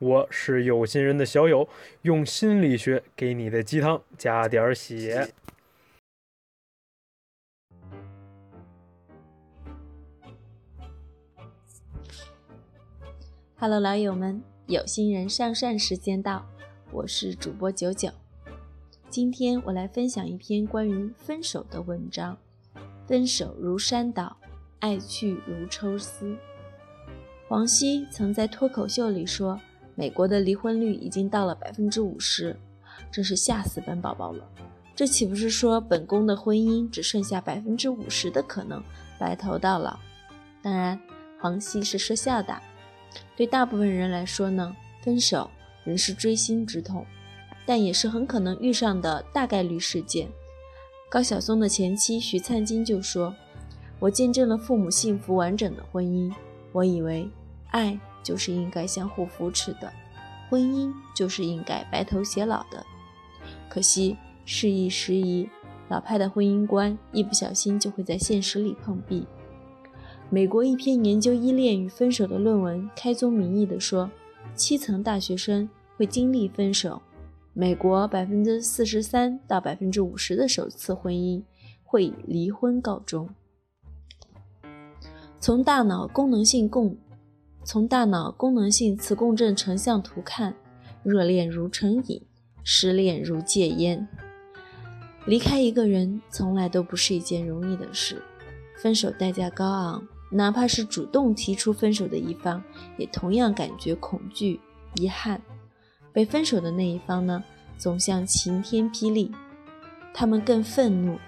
我是有心人的小友，用心理学给你的鸡汤加点血。Hello，老友们，有心人上善时间到，我是主播九九。今天我来分享一篇关于分手的文章。分手如山倒，爱去如抽丝。黄西曾在脱口秀里说。美国的离婚率已经到了百分之五十，真是吓死本宝宝了。这岂不是说本宫的婚姻只剩下百分之五十的可能白头到老？当然，黄西是说笑的。对大部分人来说呢，分手仍是锥心之痛，但也是很可能遇上的大概率事件。高晓松的前妻徐灿金就说：“我见证了父母幸福完整的婚姻，我以为爱。”就是应该相互扶持的，婚姻就是应该白头偕老的。可惜事易时移，老派的婚姻观一不小心就会在现实里碰壁。美国一篇研究依恋与分手的论文开宗明义地说，七成大学生会经历分手。美国百分之四十三到百分之五十的首次婚姻会以离婚告终。从大脑功能性共从大脑功能性磁共振成像图看，热恋如成瘾，失恋如戒烟。离开一个人从来都不是一件容易的事，分手代价高昂，哪怕是主动提出分手的一方，也同样感觉恐惧、遗憾。被分手的那一方呢，总像晴天霹雳，他们更愤怒、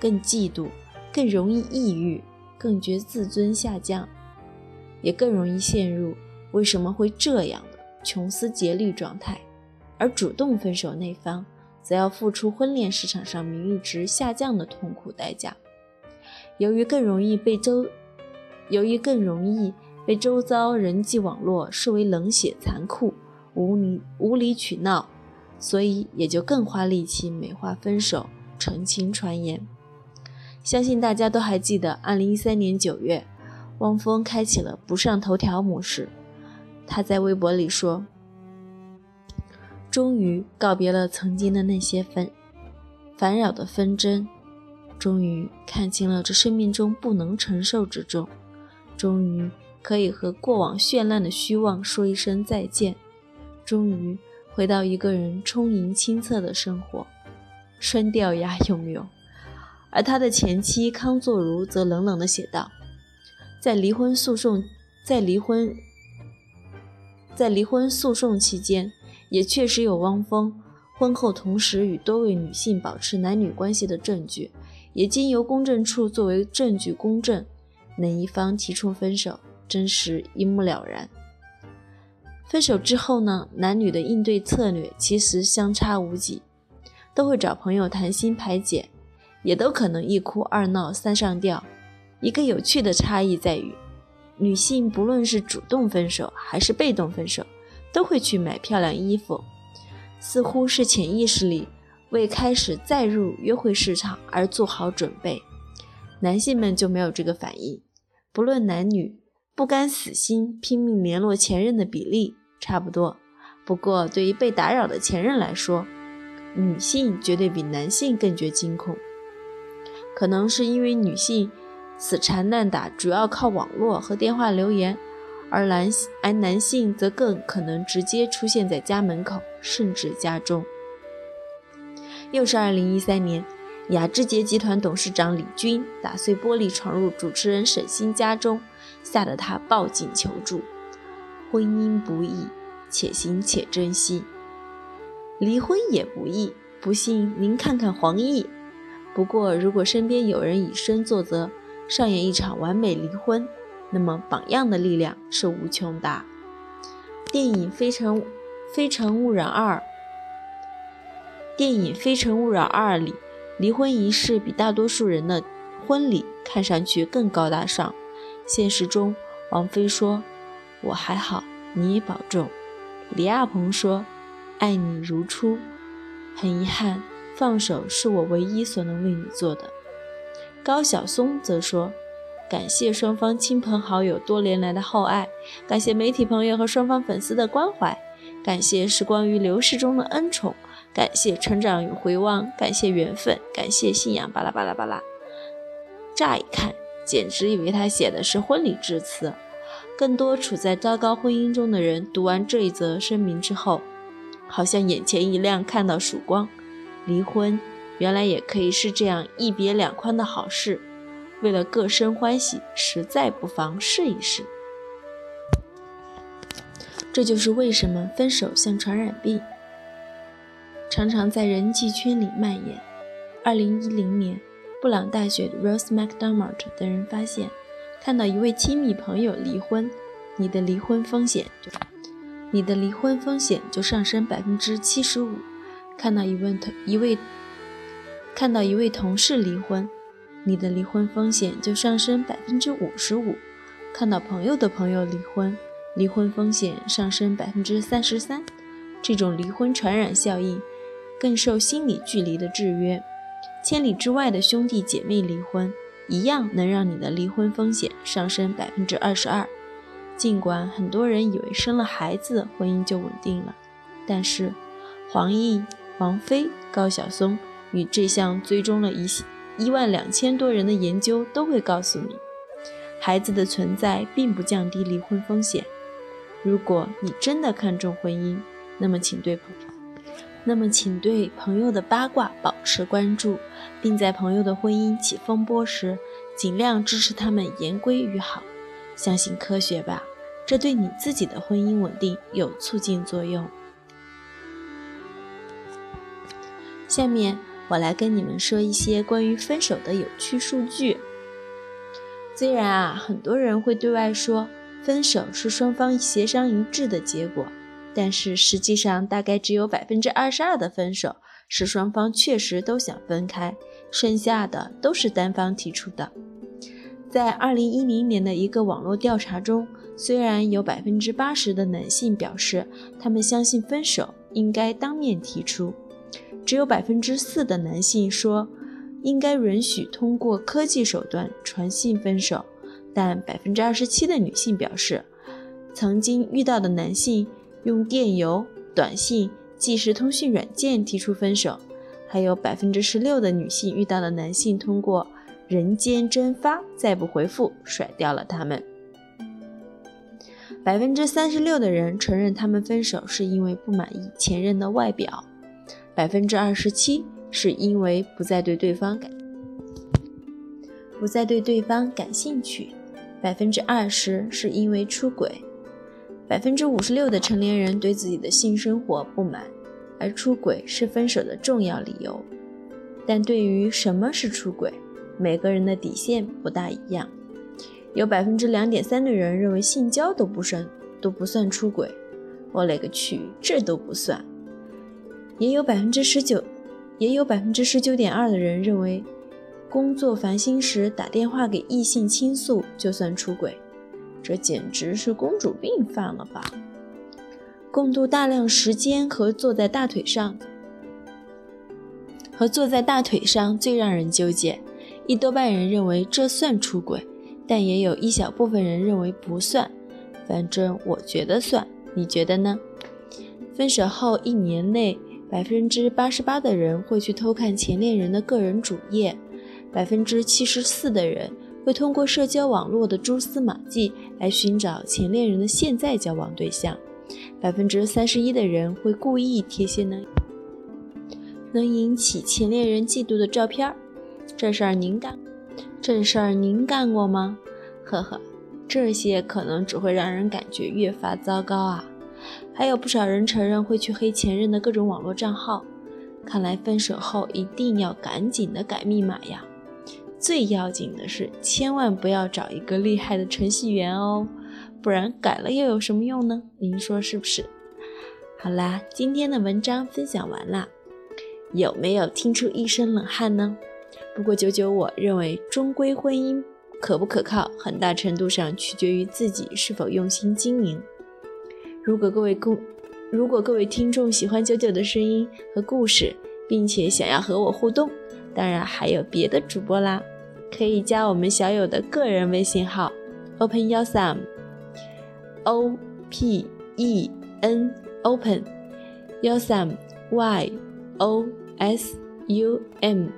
更嫉妒、更容易抑郁、更觉自尊下降。也更容易陷入为什么会这样的穷思竭虑状态，而主动分手那方则要付出婚恋市场上名誉值下降的痛苦代价。由于更容易被周，由于更容易被周遭人际网络视为冷血、残酷、无理无理取闹，所以也就更花力气美化分手、澄清传言。相信大家都还记得，二零一三年九月。汪峰开启了不上头条模式。他在微博里说：“终于告别了曾经的那些纷烦扰的纷争，终于看清了这生命中不能承受之重，终于可以和过往绚烂的虚妄说一声再见，终于回到一个人充盈清澈的生活。”双调呀，有没有？而他的前妻康作如则冷冷地写道。在离婚诉讼，在离婚，在离婚诉讼期间，也确实有汪峰婚后同时与多位女性保持男女关系的证据，也经由公证处作为证据公证。哪一方提出分手，真实一目了然。分手之后呢，男女的应对策略其实相差无几，都会找朋友谈心排解，也都可能一哭二闹三上吊。一个有趣的差异在于，女性不论是主动分手还是被动分手，都会去买漂亮衣服，似乎是潜意识里为开始再入约会市场而做好准备。男性们就没有这个反应。不论男女，不甘死心拼命联络前任的比例差不多。不过，对于被打扰的前任来说，女性绝对比男性更觉惊恐。可能是因为女性。死缠烂打主要靠网络和电话留言，而男而男性则更可能直接出现在家门口，甚至家中。又是二零一三年，雅致杰集团董事长李军打碎玻璃闯入主持人沈星家中，吓得他报警求助。婚姻不易，且行且珍惜；离婚也不易，不信您看看黄奕。不过，如果身边有人以身作则，上演一场完美离婚，那么榜样的力量是无穷大。电影《非诚非诚勿扰二》电影《非诚勿扰二》里，离婚仪式比大多数人的婚礼看上去更高大上。现实中，王菲说：“我还好，你也保重。”李亚鹏说：“爱你如初。”很遗憾，放手是我唯一所能为你做的。高晓松则说：“感谢双方亲朋好友多年来的厚爱，感谢媒体朋友和双方粉丝的关怀，感谢时光于流逝中的恩宠，感谢成长与回望，感谢缘分，感谢信仰。”巴拉巴拉巴拉。乍一看。简直以为他写的是婚礼致辞。更多处在糟糕婚姻中的人读完这一则声明之后，好像眼前一亮，看到曙光。离婚原来也可以是这样一别两宽的好事。为了各生欢喜，实在不妨试一试。这就是为什么分手像传染病，常常在人际圈里蔓延。二零一零年。布朗大学的 Rose McDermott 等人发现，看到一位亲密朋友离婚，你的离婚风险就你的离婚风险就上升百分之七十五；看到一位同一位看到一位同事离婚，你的离婚风险就上升百分之五十五；看到朋友的朋友离婚，离婚风险上升百分之三十三。这种离婚传染效应更受心理距离的制约。千里之外的兄弟姐妹离婚，一样能让你的离婚风险上升百分之二十二。尽管很多人以为生了孩子婚姻就稳定了，但是黄奕、王菲、高晓松与这项追踪了一一万两千多人的研究都会告诉你，孩子的存在并不降低离婚风险。如果你真的看重婚姻，那么请对朋友。那么，请对朋友的八卦保持关注，并在朋友的婚姻起风波时，尽量支持他们言归于好。相信科学吧，这对你自己的婚姻稳定有促进作用。下面我来跟你们说一些关于分手的有趣数据。虽然啊，很多人会对外说分手是双方协商一致的结果。但是实际上，大概只有百分之二十二的分手是双方确实都想分开，剩下的都是单方提出的。在二零一零年的一个网络调查中，虽然有百分之八十的男性表示他们相信分手应该当面提出，只有百分之四的男性说应该允许通过科技手段传信分手，但百分之二十七的女性表示曾经遇到的男性。用电邮、短信、即时通讯软件提出分手，还有百分之十六的女性遇到的男性通过人间蒸发，再不回复，甩掉了他们。百分之三十六的人承认他们分手是因为不满意前任的外表，百分之二十七是因为不再对对方感不再对对方感兴趣，百分之二十是因为出轨。百分之五十六的成年人对自己的性生活不满，而出轨是分手的重要理由。但对于什么是出轨，每个人的底线不大一样。有百分之两点三的人认为性交都不算都不算出轨，我勒个去，这都不算。也有百分之十九，也有百分之十九点二的人认为，工作烦心时打电话给异性倾诉就算出轨。这简直是公主病犯了吧！共度大量时间和坐在大腿上，和坐在大腿上最让人纠结。一多半人认为这算出轨，但也有一小部分人认为不算。反正我觉得算，你觉得呢？分手后一年内，百分之八十八的人会去偷看前恋人的个人主页，百分之七十四的人。会通过社交网络的蛛丝马迹来寻找前恋人的现在交往对象。百分之三十一的人会故意贴些能能引起前恋人嫉妒的照片儿。这事儿您干？这事儿您干过吗？呵呵，这些可能只会让人感觉越发糟糕啊。还有不少人承认会去黑前任的各种网络账号。看来分手后一定要赶紧的改密码呀。最要紧的是，千万不要找一个厉害的程序员哦，不然改了又有什么用呢？您说是不是？好啦，今天的文章分享完啦，有没有听出一身冷汗呢？不过九九，我认为终归婚姻可不可靠，很大程度上取决于自己是否用心经营。如果各位公，如果各位听众喜欢九九的声音和故事，并且想要和我互动，当然还有别的主播啦，可以加我们小友的个人微信号：open yosam，o p e n open yosam y o s u m，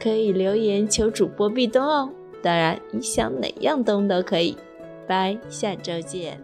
可以留言求主播壁咚哦。当然，你想哪样咚都可以。拜，下周见。